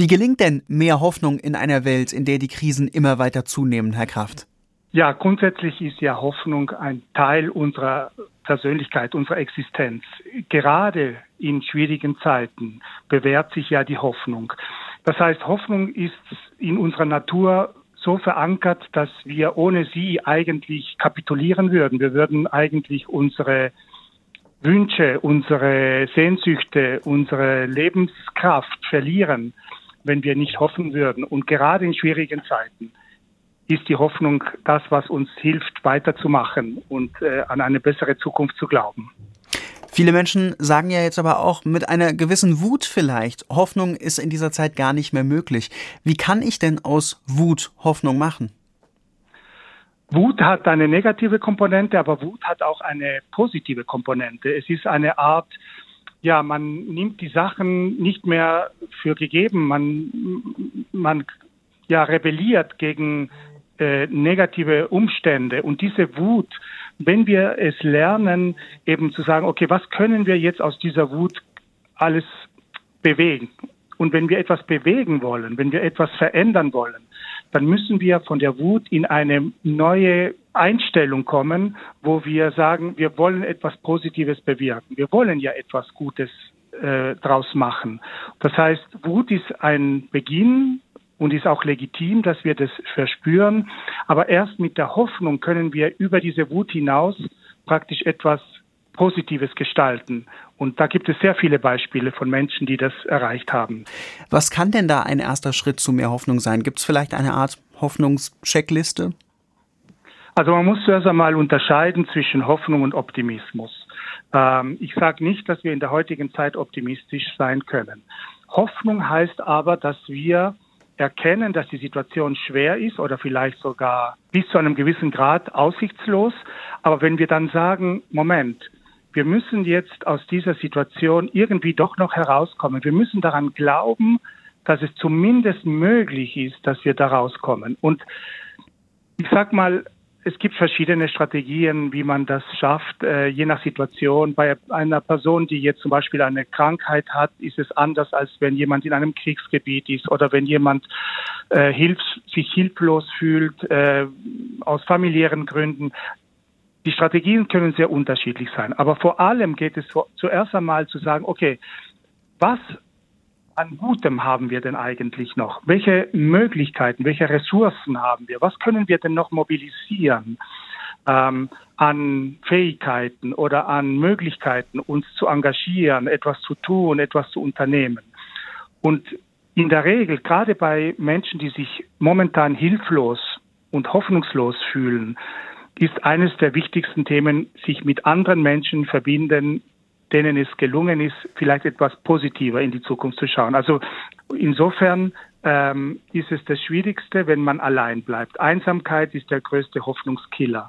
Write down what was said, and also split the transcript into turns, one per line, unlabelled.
Wie gelingt denn mehr Hoffnung in einer Welt, in der die Krisen immer weiter zunehmen, Herr Kraft?
Ja, grundsätzlich ist ja Hoffnung ein Teil unserer Persönlichkeit, unserer Existenz. Gerade in schwierigen Zeiten bewährt sich ja die Hoffnung. Das heißt, Hoffnung ist in unserer Natur so verankert, dass wir ohne sie eigentlich kapitulieren würden. Wir würden eigentlich unsere Wünsche, unsere Sehnsüchte, unsere Lebenskraft verlieren, wenn wir nicht hoffen würden. Und gerade in schwierigen Zeiten ist die Hoffnung das, was uns hilft, weiterzumachen und äh, an eine bessere Zukunft zu glauben.
Viele Menschen sagen ja jetzt aber auch mit einer gewissen Wut vielleicht, Hoffnung ist in dieser Zeit gar nicht mehr möglich. Wie kann ich denn aus Wut Hoffnung machen?
Wut hat eine negative Komponente, aber Wut hat auch eine positive Komponente. Es ist eine Art, ja, man nimmt die Sachen nicht mehr für gegeben. Man, man ja, rebelliert gegen äh, negative Umstände und diese Wut, wenn wir es lernen, eben zu sagen, okay, was können wir jetzt aus dieser Wut alles bewegen? Und wenn wir etwas bewegen wollen, wenn wir etwas verändern wollen, dann müssen wir von der Wut in eine neue Einstellung kommen, wo wir sagen, wir wollen etwas Positives bewirken. Wir wollen ja etwas Gutes äh, draus machen. Das heißt, Wut ist ein Beginn und ist auch legitim, dass wir das verspüren. Aber erst mit der Hoffnung können wir über diese Wut hinaus praktisch etwas Positives gestalten. Und da gibt es sehr viele Beispiele von Menschen, die das erreicht haben.
Was kann denn da ein erster Schritt zu mehr Hoffnung sein? Gibt es vielleicht eine Art Hoffnungscheckliste?
Also man muss zuerst einmal unterscheiden zwischen Hoffnung und Optimismus. Ähm, ich sage nicht, dass wir in der heutigen Zeit optimistisch sein können. Hoffnung heißt aber, dass wir erkennen, dass die Situation schwer ist oder vielleicht sogar bis zu einem gewissen Grad aussichtslos. Aber wenn wir dann sagen, Moment, wir müssen jetzt aus dieser Situation irgendwie doch noch herauskommen. Wir müssen daran glauben, dass es zumindest möglich ist, dass wir da rauskommen. Und ich sag mal, es gibt verschiedene Strategien, wie man das schafft, äh, je nach Situation. Bei einer Person, die jetzt zum Beispiel eine Krankheit hat, ist es anders, als wenn jemand in einem Kriegsgebiet ist oder wenn jemand äh, hilf sich hilflos fühlt äh, aus familiären Gründen. Die Strategien können sehr unterschiedlich sein, aber vor allem geht es zuerst einmal zu sagen, okay, was an Gutem haben wir denn eigentlich noch? Welche Möglichkeiten, welche Ressourcen haben wir? Was können wir denn noch mobilisieren ähm, an Fähigkeiten oder an Möglichkeiten, uns zu engagieren, etwas zu tun, etwas zu unternehmen? Und in der Regel, gerade bei Menschen, die sich momentan hilflos und hoffnungslos fühlen, ist eines der wichtigsten Themen, sich mit anderen Menschen verbinden, denen es gelungen ist, vielleicht etwas positiver in die Zukunft zu schauen. Also insofern ähm, ist es das Schwierigste, wenn man allein bleibt. Einsamkeit ist der größte Hoffnungskiller.